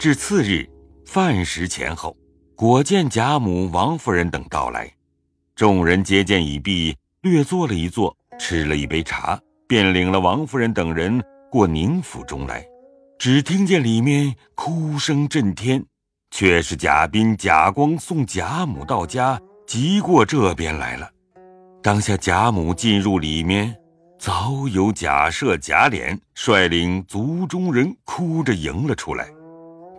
至次日饭时前后，果见贾母、王夫人等到来，众人接见已毕，略坐了一坐，吃了一杯茶，便领了王夫人等人过宁府中来。只听见里面哭声震天，却是贾斌、贾光送贾母到家，急过这边来了。当下贾母进入里面。早有贾赦、贾琏率领族中人哭着迎了出来，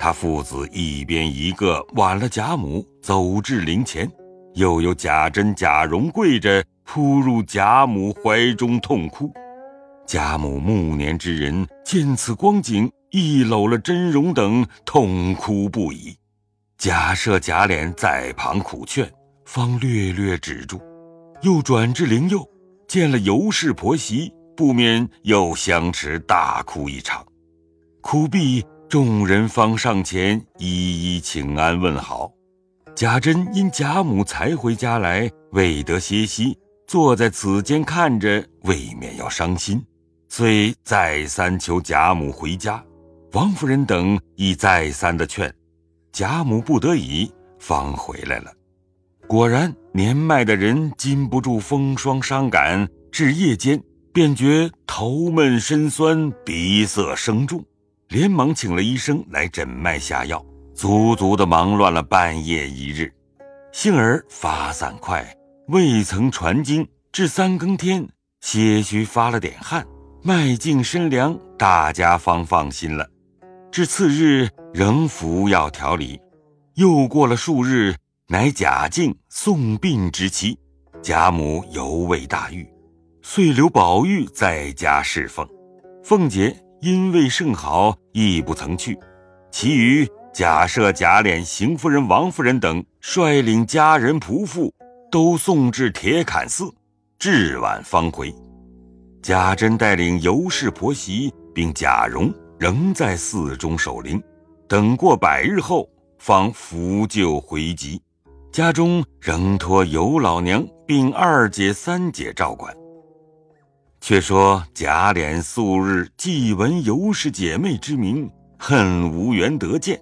他父子一边一个挽了贾母走至灵前，又有贾珍、贾蓉跪着扑入贾母怀中痛哭。贾母暮年之人见此光景，一搂了珍蓉等痛哭不已。贾赦、贾琏在旁苦劝，方略略止住，又转至灵佑。见了尤氏婆媳，不免又相持大哭一场。哭毕，众人方上前一一请安问好。贾珍因贾母才回家来，未得歇息，坐在此间看着，未免要伤心，遂再三求贾母回家。王夫人等亦再三的劝，贾母不得已，方回来了。果然，年迈的人禁不住风霜伤感，至夜间便觉头闷身酸，鼻塞声重，连忙请了医生来诊脉下药，足足的忙乱了半夜一日。幸而发散快，未曾传经，至三更天些许发了点汗，脉静身凉，大家方放心了。至次日仍服药调理，又过了数日。乃贾静送殡之期，贾母犹未大愈，遂留宝玉在家侍奉。凤姐因未甚好，亦不曾去。其余贾赦、贾琏、邢夫人、王夫人等率领家人仆妇，都送至铁槛寺，至晚方回。贾珍带领尤氏婆媳，并贾蓉仍在寺中守灵，等过百日后，方扶柩回籍。家中仍托尤老娘并二姐、三姐照管。却说贾琏素日既闻尤氏姐妹之名，恨无缘得见，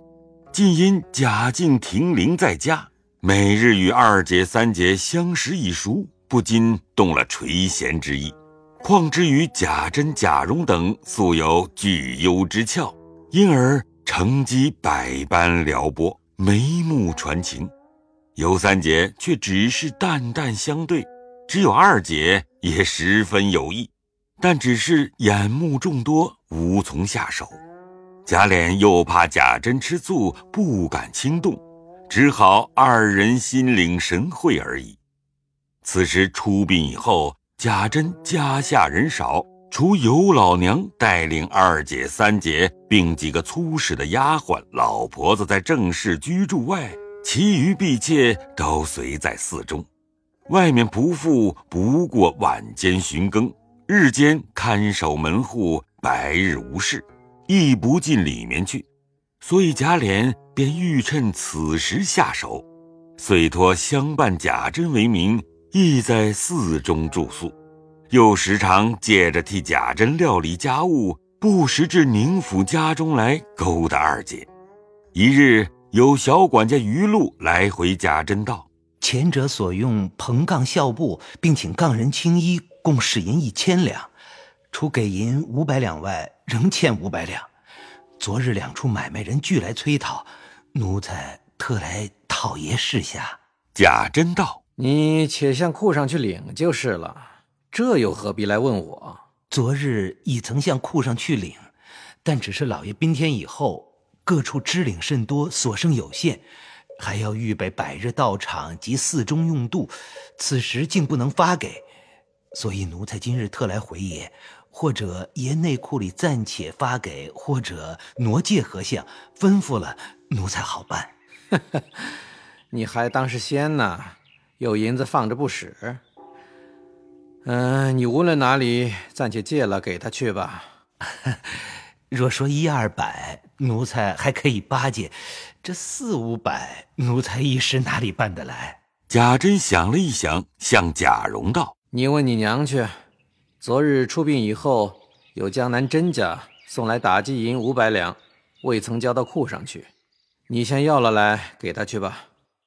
今因贾静停灵在家，每日与二姐、三姐相识已熟，不禁动了垂涎之意。况之于贾珍、贾蓉等素有聚幽之窍，因而乘机百般撩拨，眉目传情。尤三姐却只是淡淡相对，只有二姐也十分有意，但只是眼目众多，无从下手。贾琏又怕贾珍吃醋，不敢轻动，只好二人心领神会而已。此时出殡以后，贾珍家下人少，除尤老娘带领二姐、三姐，并几个粗使的丫鬟、老婆子在正室居住外。其余婢妾都随在寺中，外面仆妇不过晚间巡更，日间看守门户，白日无事，亦不进里面去。所以贾琏便欲趁此时下手，遂托相伴贾珍为名，亦在寺中住宿，又时常借着替贾珍料理家务，不时至宁府家中来勾搭二姐。一日。有小管家于禄来回贾珍道：“前者所用蓬杠孝布，并请杠人青衣，共使银一千两，除给银五百两外，仍欠五百两。昨日两处买卖人俱来催讨，奴才特来讨爷示下。”贾珍道：“你且向库上去领就是了，这又何必来问我？昨日已曾向库上去领，但只是老爷宾天以后。”各处支领甚多，所剩有限，还要预备百日道场及寺中用度，此时竟不能发给，所以奴才今日特来回爷，或者爷内库里暂且发给，或者挪借何相，吩咐了，奴才好办。你还当是仙呢？有银子放着不使？嗯，你无论哪里，暂且借了给他去吧。若说一二百，奴才还可以巴结；这四五百，奴才一时哪里办得来？贾珍想了一想，向贾蓉道：“你问你娘去。昨日出殡以后，有江南甄家送来打击银五百两，未曾交到库上去。你先要了来，给他去吧。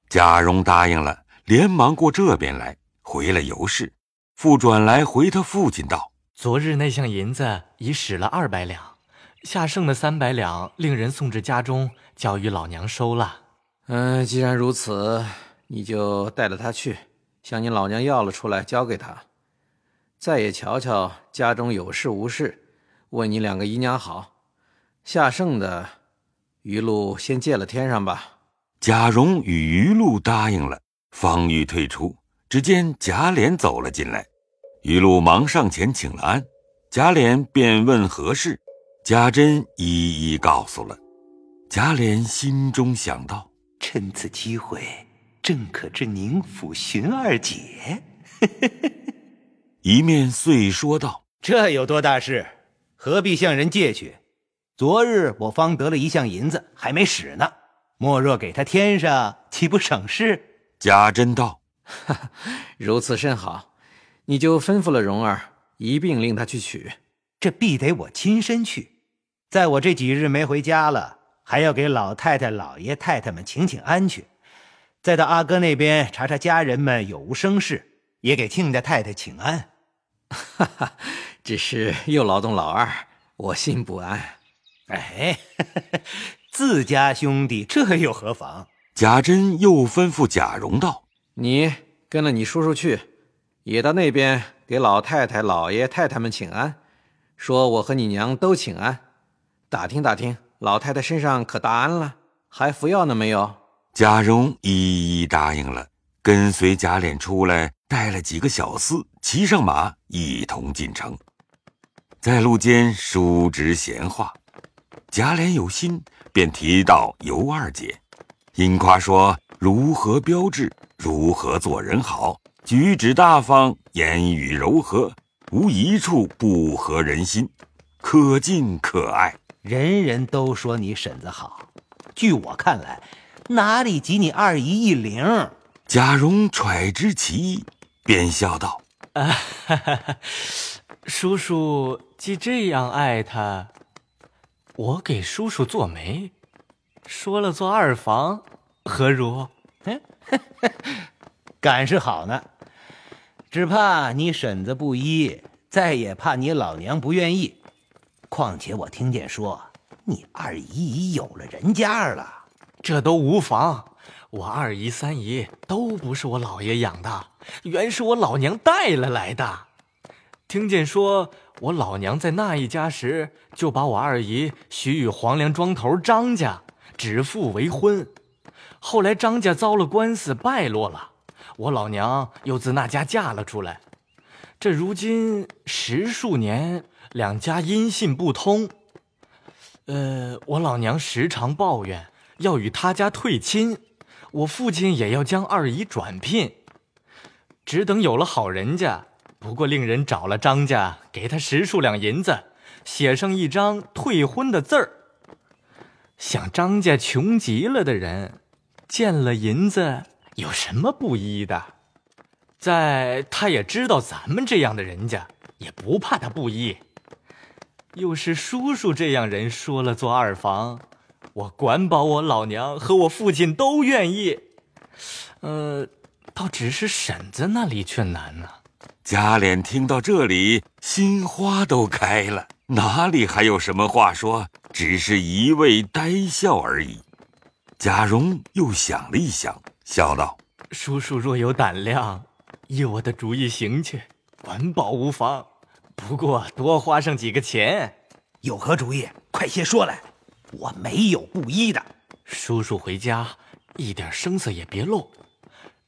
贾蓉答应了，连忙过这边来，回了尤氏，复转来回他父亲道：“昨日那项银子已使了二百两，下剩的三百两，令人送至家中，交与老娘收了。嗯，既然如此，你就带着他去，向你老娘要了出来，交给他。再也瞧瞧家中有事无事，问你两个姨娘好。下剩的。”余禄先借了天上吧。贾蓉与余禄答应了，方欲退出，只见贾琏走了进来。余禄忙上前请了安，贾琏便问何事，贾珍一一告诉了。贾琏心中想到：趁此机会，正可至宁府寻二姐。一面遂说道：“这有多大事？何必向人借去？”昨日我方得了一项银子，还没使呢。莫若给他添上，岂不省事？贾珍道：“如此甚好，你就吩咐了蓉儿，一并令他去取。这必得我亲身去。在我这几日没回家了，还要给老太太、老爷太太们请请安去。再到阿哥那边查查家人们有无生事，也给亲家太太请安。哈哈，只是又劳动老二，我心不安。”哎，自家兄弟，这又何妨？贾珍又吩咐贾蓉道：“你跟了你叔叔去，也到那边给老太太、老爷太太们请安，说我和你娘都请安，打听打听老太太身上可大安了，还服药呢没有？”贾蓉一一答应了，跟随贾琏出来，带了几个小厮，骑上马，一同进城，在路间叔侄闲话。贾琏有心，便提到尤二姐，因夸说如何标致，如何做人好，举止大方，言语柔和，无一处不合人心，可敬可爱。人人都说你婶子好，据我看来，哪里及你二姨一灵？贾蓉揣之其意，便笑道：“啊哈哈，叔叔既这样爱她。”我给叔叔做媒，说了做二房，何如？敢是好呢，只怕你婶子不依，再也怕你老娘不愿意。况且我听见说你二姨已有了人家了，这都无妨。我二姨、三姨都不是我老爷养的，原是我老娘带了来的。听见说。我老娘在那一家时，就把我二姨许与黄梁庄头张家，指腹为婚。后来张家遭了官司，败落了，我老娘又自那家嫁了出来。这如今十数年，两家音信不通。呃，我老娘时常抱怨要与他家退亲，我父亲也要将二姨转聘，只等有了好人家。不过令人找了张家，给他十数两银子，写上一张退婚的字儿。想张家穷极了的人，见了银子有什么不依的？在他也知道咱们这样的人家，也不怕他不依。又是叔叔这样人说了做二房，我管保我老娘和我父亲都愿意。呃，倒只是婶子那里却难呢。贾琏听到这里，心花都开了，哪里还有什么话说？只是一味呆笑而已。贾蓉又想了一想，笑道：“叔叔若有胆量，依我的主意行去，管保无妨。不过多花上几个钱。有何主意？快些说来，我没有不依的。叔叔回家，一点声色也别露。”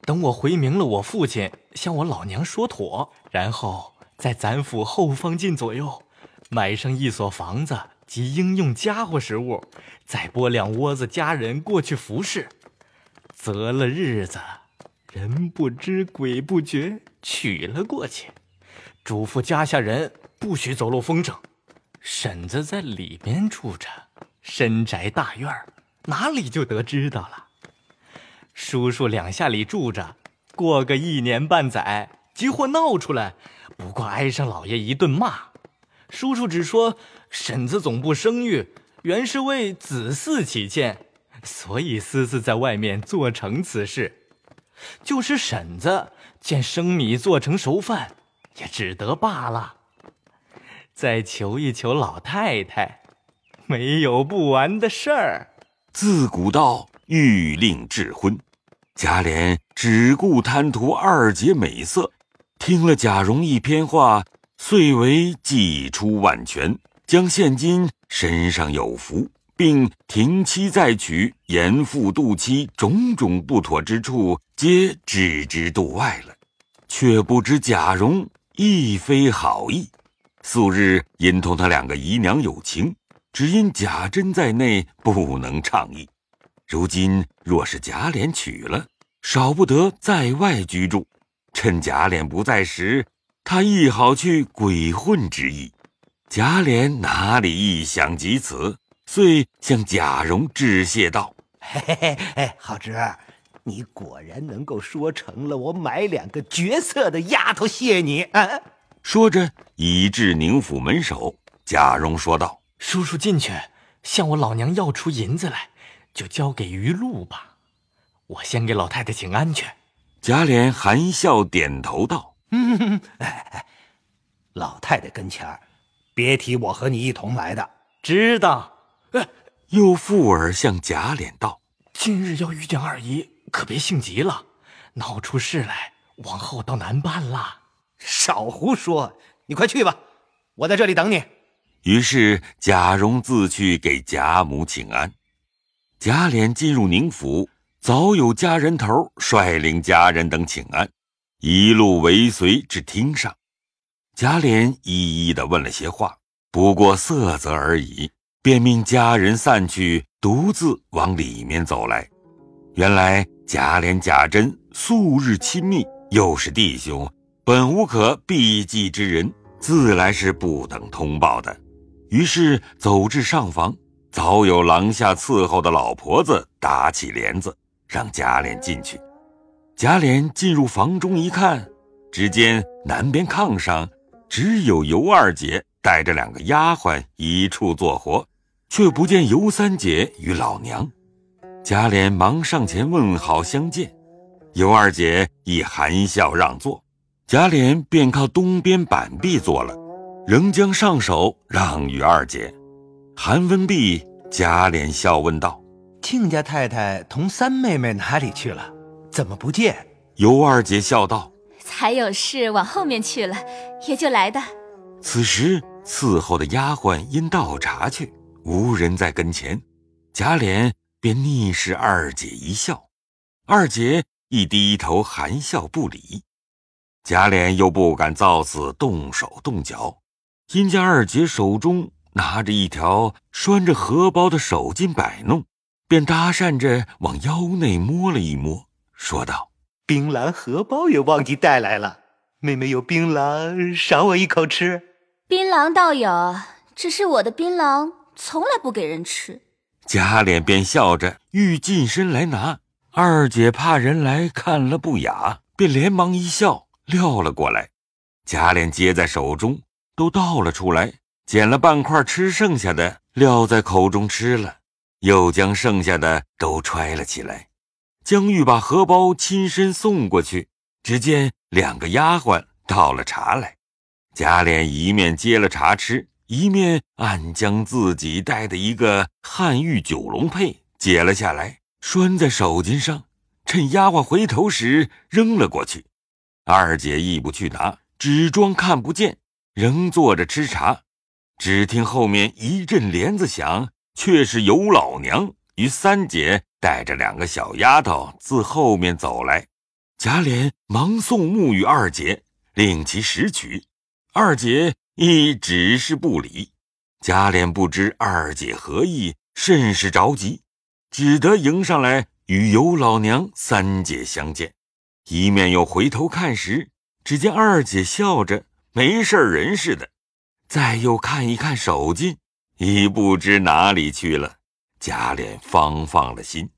等我回明了，我父亲向我老娘说妥，然后在咱府后方近左右买上一所房子及应用家伙食物，再拨两窝子家人过去服侍，择了日子，人不知鬼不觉娶了过去，嘱咐家下人不许走漏风声。婶子在里边住着，深宅大院哪里就得知道了。叔叔两下里住着，过个一年半载，急祸闹出来，不过挨上老爷一顿骂。叔叔只说婶子总不生育，原是为子嗣起见，所以私自在外面做成此事。就是婶子见生米做成熟饭，也只得罢了。再求一求老太太，没有不完的事儿。自古道欲令智昏，贾琏只顾贪图二姐美色，听了贾蓉一篇话，遂为祭出万全，将现今身上有福，并停妻再娶、严父妒妻种种不妥之处，皆置之度外了。却不知贾蓉亦非好意。素日因同他两个姨娘有情，只因贾珍在内不能倡议。如今若是贾琏娶了，少不得在外居住。趁贾琏不在时，他亦好去鬼混之意。贾琏哪里意想及此，遂向贾蓉致谢道：“嘿嘿嘿，好侄儿，你果然能够说成了，我买两个绝色的丫头谢你。”啊。说着，已至宁府门首，贾蓉说道：“叔叔进去，向我老娘要出银子来，就交给余禄吧。我先给老太太请安去。”贾琏含笑点头道：“嗯，哎哎，老太太跟前儿，别提我和你一同来的。知道。”又附耳向贾琏道：“今日要遇见二姨，可别性急了，闹出事来，往后倒难办了。”少胡说！你快去吧，我在这里等你。于是贾蓉自去给贾母请安。贾琏进入宁府，早有家人头率领家人等请安，一路尾随至厅上。贾琏一一的问了些话，不过色泽而已，便命家人散去，独自往里面走来。原来贾琏、贾珍素日亲密，又是弟兄。本无可避忌之人，自来是不等通报的。于是走至上房，早有廊下伺候的老婆子打起帘子，让贾琏进去。贾琏进入房中一看，只见南边炕上只有尤二姐带着两个丫鬟一处做活，却不见尤三姐与老娘。贾琏忙上前问好相见，尤二姐亦含笑让座。贾琏便靠东边板壁坐了，仍将上手让与二姐。韩温毕，贾琏笑问道：“亲家太太同三妹妹哪里去了？怎么不见？”尤二姐笑道：“才有事往后面去了，也就来的。”此时伺候的丫鬟因倒茶去，无人在跟前，贾琏便逆视二姐一笑，二姐亦低头含笑不理。贾琏又不敢造次动手动脚，因见二姐手中拿着一条拴着荷包的手巾摆弄，便搭讪着往腰内摸了一摸，说道：“槟榔荷包也忘记带来了，妹妹有槟榔，赏我一口吃。”槟榔倒有，只是我的槟榔从来不给人吃。贾琏便笑着欲近身来拿，二姐怕人来看了不雅，便连忙一笑。撂了过来，贾琏接在手中，都倒了出来，捡了半块吃剩下的，撂在口中吃了，又将剩下的都揣了起来。将欲把荷包亲身送过去，只见两个丫鬟倒了茶来，贾琏一面接了茶吃，一面暗将自己带的一个汉玉九龙佩解了下来，拴在手巾上，趁丫鬟回头时扔了过去。二姐亦不去拿，只装看不见，仍坐着吃茶。只听后面一阵帘子响，却是尤老娘与三姐带着两个小丫头自后面走来。贾琏忙送木与二姐，令其拾取。二姐亦只是不理。贾琏不知二姐何意，甚是着急，只得迎上来与尤老娘、三姐相见。一面又回头看时，只见二姐笑着没事人似的；再又看一看手巾，已不知哪里去了。贾琏方放了心。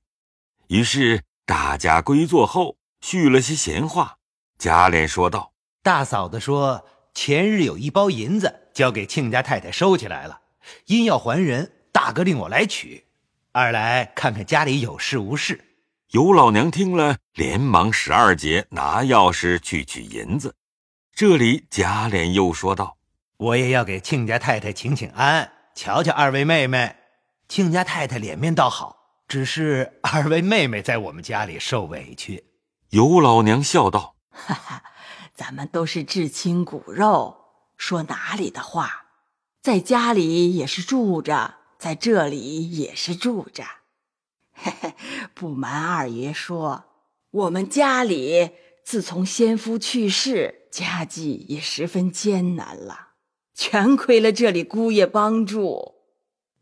于是大家归坐后，叙了些闲话。贾琏说道：“大嫂子说，前日有一包银子交给亲家太太收起来了，因要还人，大哥令我来取，二来看看家里有事无事。尤老娘听了，连忙使二姐拿钥匙去取银子。这里贾琏又说道：“我也要给亲家太太请请安，瞧瞧二位妹妹。亲家太太脸面倒好，只是二位妹妹在我们家里受委屈。”尤老娘笑道：“哈哈，咱们都是至亲骨肉，说哪里的话？在家里也是住着，在这里也是住着。”嘿嘿，不瞒二爷说，我们家里自从先夫去世，家计也十分艰难了，全亏了这里姑爷帮助。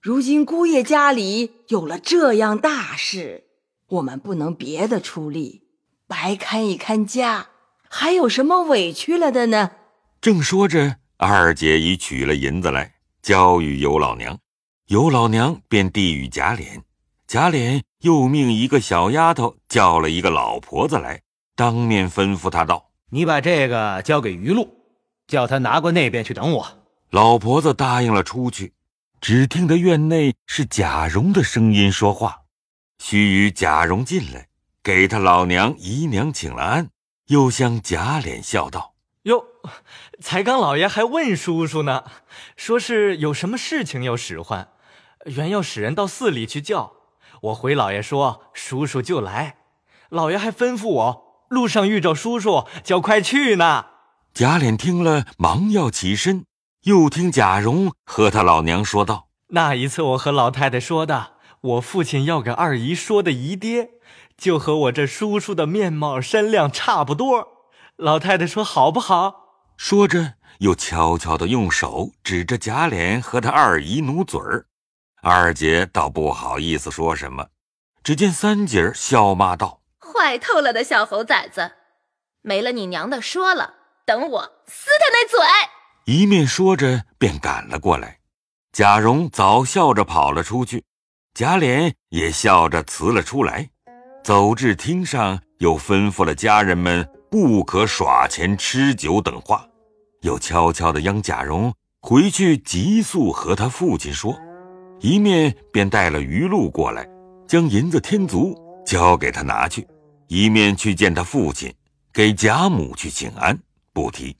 如今姑爷家里有了这样大事，我们不能别的出力，白看一看家，还有什么委屈了的呢？正说着，二姐已取了银子来，交与尤老娘，尤老娘便递与贾琏。贾琏又命一个小丫头叫了一个老婆子来，当面吩咐他道：“你把这个交给余禄，叫他拿过那边去等我。”老婆子答应了出去。只听得院内是贾蓉的声音说话，须臾贾蓉进来，给他老娘姨娘请了安，又向贾琏笑道：“哟，才刚老爷还问叔叔呢，说是有什么事情要使唤，原要使人到寺里去叫。”我回老爷说：“叔叔就来。”老爷还吩咐我路上遇着叔叔，叫快去呢。贾琏听了，忙要起身，又听贾蓉和他老娘说道：“那一次我和老太太说的，我父亲要给二姨说的姨爹，就和我这叔叔的面貌身量差不多。老太太说好不好？”说着，又悄悄地用手指着贾琏和他二姨努嘴儿。二姐倒不好意思说什么，只见三姐笑骂道：“坏透了的小猴崽子，没了你娘的说了，等我撕他那嘴！”一面说着，便赶了过来。贾蓉早笑着跑了出去，贾琏也笑着辞了出来，走至厅上，又吩咐了家人们不可耍钱、吃酒等话，又悄悄地央贾蓉回去急速和他父亲说。一面便带了余禄过来，将银子添足，交给他拿去；一面去见他父亲，给贾母去请安。不提。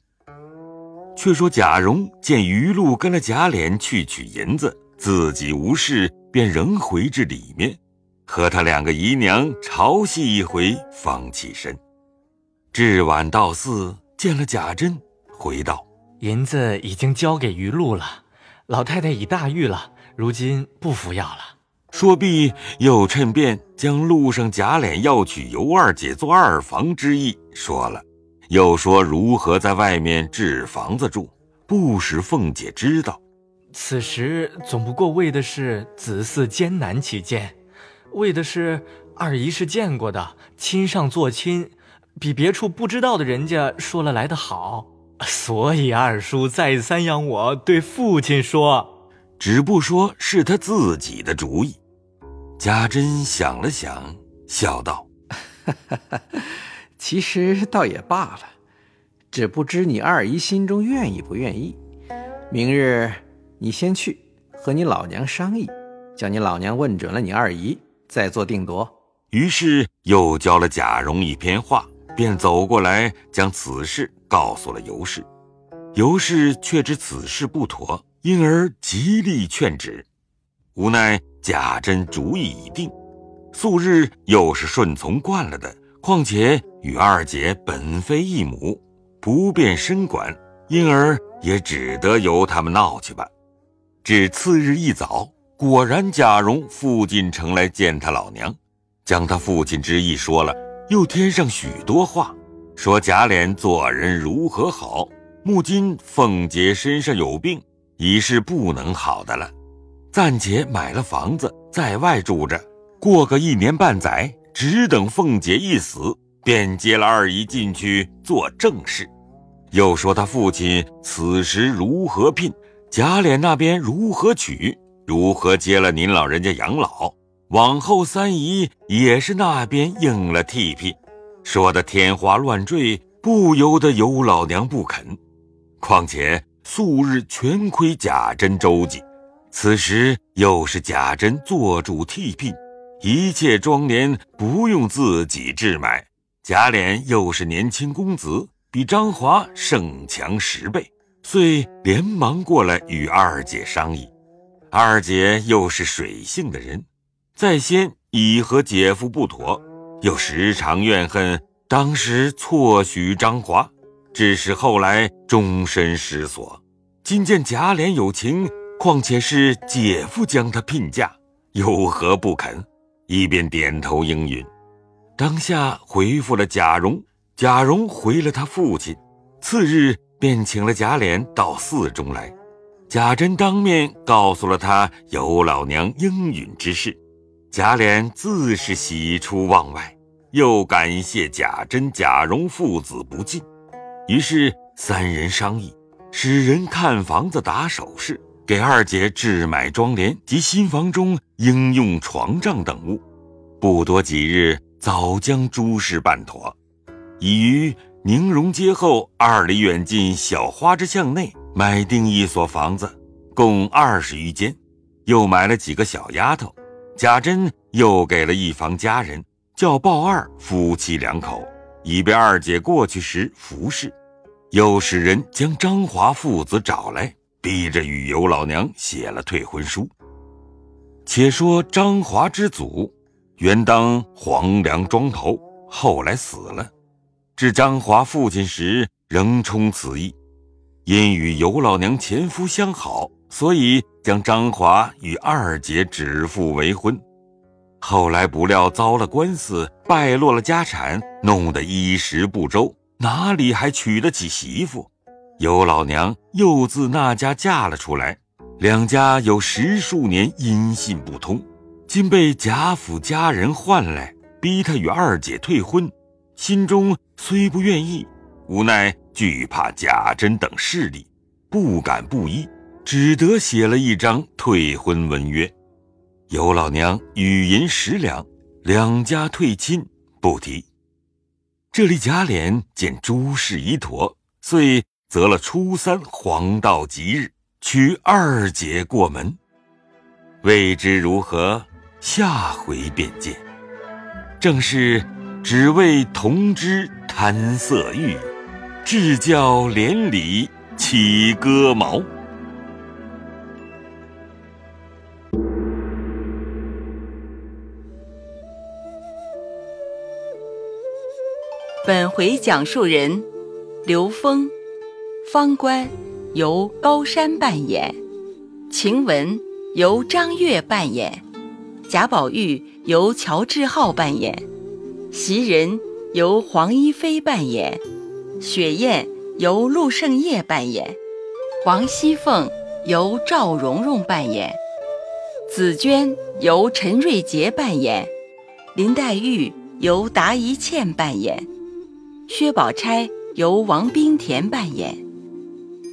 却说贾蓉见余禄跟了贾琏去取银子，自己无事，便仍回至里面，和他两个姨娘朝戏一回，方起身。至晚到寺，见了贾珍，回道：“银子已经交给余禄了，老太太已大愈了。”如今不服药了。说毕，又趁便将路上贾琏要娶尤二姐做二房之意说了，又说如何在外面置房子住，不使凤姐知道。此时总不过为的是子嗣艰难起见，为的是二姨是见过的，亲上做亲，比别处不知道的人家说了来的好，所以二叔再三央我对父亲说。只不说是他自己的主意，贾珍想了想，笑道：“其实倒也罢了，只不知你二姨心中愿意不愿意。明日你先去和你老娘商议，叫你老娘问准了你二姨，再做定夺。”于是又教了贾蓉一篇话，便走过来将此事告诉了尤氏。尤氏却知此事不妥。因而极力劝止，无奈贾珍主意已定，素日又是顺从惯了的，况且与二姐本非一母，不便深管，因而也只得由他们闹去吧。至次日一早，果然贾蓉父进城来见他老娘，将他父亲之意说了，又添上许多话，说贾琏做人如何好，目今凤姐身上有病。已是不能好的了，暂且买了房子在外住着，过个一年半载，只等凤姐一死，便接了二姨进去做正事。又说他父亲此时如何聘，贾琏那边如何娶，如何接了您老人家养老，往后三姨也是那边应了替聘，说的天花乱坠，不由得尤老娘不肯，况且。素日全亏贾珍周济，此时又是贾珍做主替聘，一切庄奁不用自己置买。贾琏又是年轻公子，比张华胜强十倍，遂连忙过来与二姐商议。二姐又是水性的人，在先已和姐夫不妥，又时常怨恨当时错许张华，致使后来终身失所。今见贾琏有情。况且是姐夫将他聘嫁，有何不肯？一边点头应允，当下回复了贾蓉。贾蓉回了他父亲，次日便请了贾琏到寺中来。贾珍当面告诉了他尤老娘应允之事，贾琏自是喜出望外，又感谢贾珍、贾蓉父子不尽，于是三人商议，使人看房子、打首饰。给二姐置买妆奁及新房中应用床帐等物，不多几日，早将诸事办妥。已于宁荣街后二里远近小花之巷内买定一所房子，共二十余间，又买了几个小丫头。贾珍又给了一房家人，叫鲍二夫妻两口，以便二姐过去时服侍。又使人将张华父子找来。逼着与尤老娘写了退婚书。且说张华之祖，原当黄梁庄头，后来死了。至张华父亲时，仍充此意。因与尤老娘前夫相好，所以将张华与二姐指腹为婚。后来不料遭了官司，败落了家产，弄得衣食不周，哪里还娶得起媳妇？尤老娘又自那家嫁了出来，两家有十数年音信不通，今被贾府家人唤来，逼他与二姐退婚，心中虽不愿意，无奈惧怕贾珍等势力，不敢不依，只得写了一张退婚文约。尤老娘与银十两，两家退亲不提。这里贾琏见诸事已妥，遂。择了初三黄道吉日，娶二姐过门。未知如何，下回便见。正是只为同知贪色欲，至教连理起戈矛。本回讲述人刘峰。方官由高山扮演，晴雯由张悦扮演，贾宝玉由乔志浩扮演，袭人由黄一飞扮演，雪雁由陆胜业扮演，王熙凤由赵蓉蓉扮演，紫娟由陈瑞杰扮演，林黛玉由达一茜扮演，薛宝钗由王冰田扮演。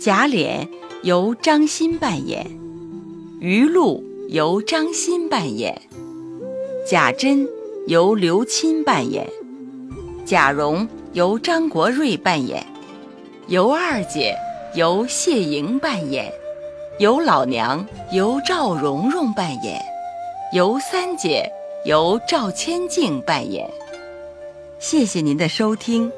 贾琏由张欣扮演，余露由张欣扮演，贾珍由刘钦扮演，贾蓉由张国瑞扮演，尤二姐由谢莹扮演，尤老娘由赵蓉蓉扮演，尤三姐由赵千静扮演。谢谢您的收听。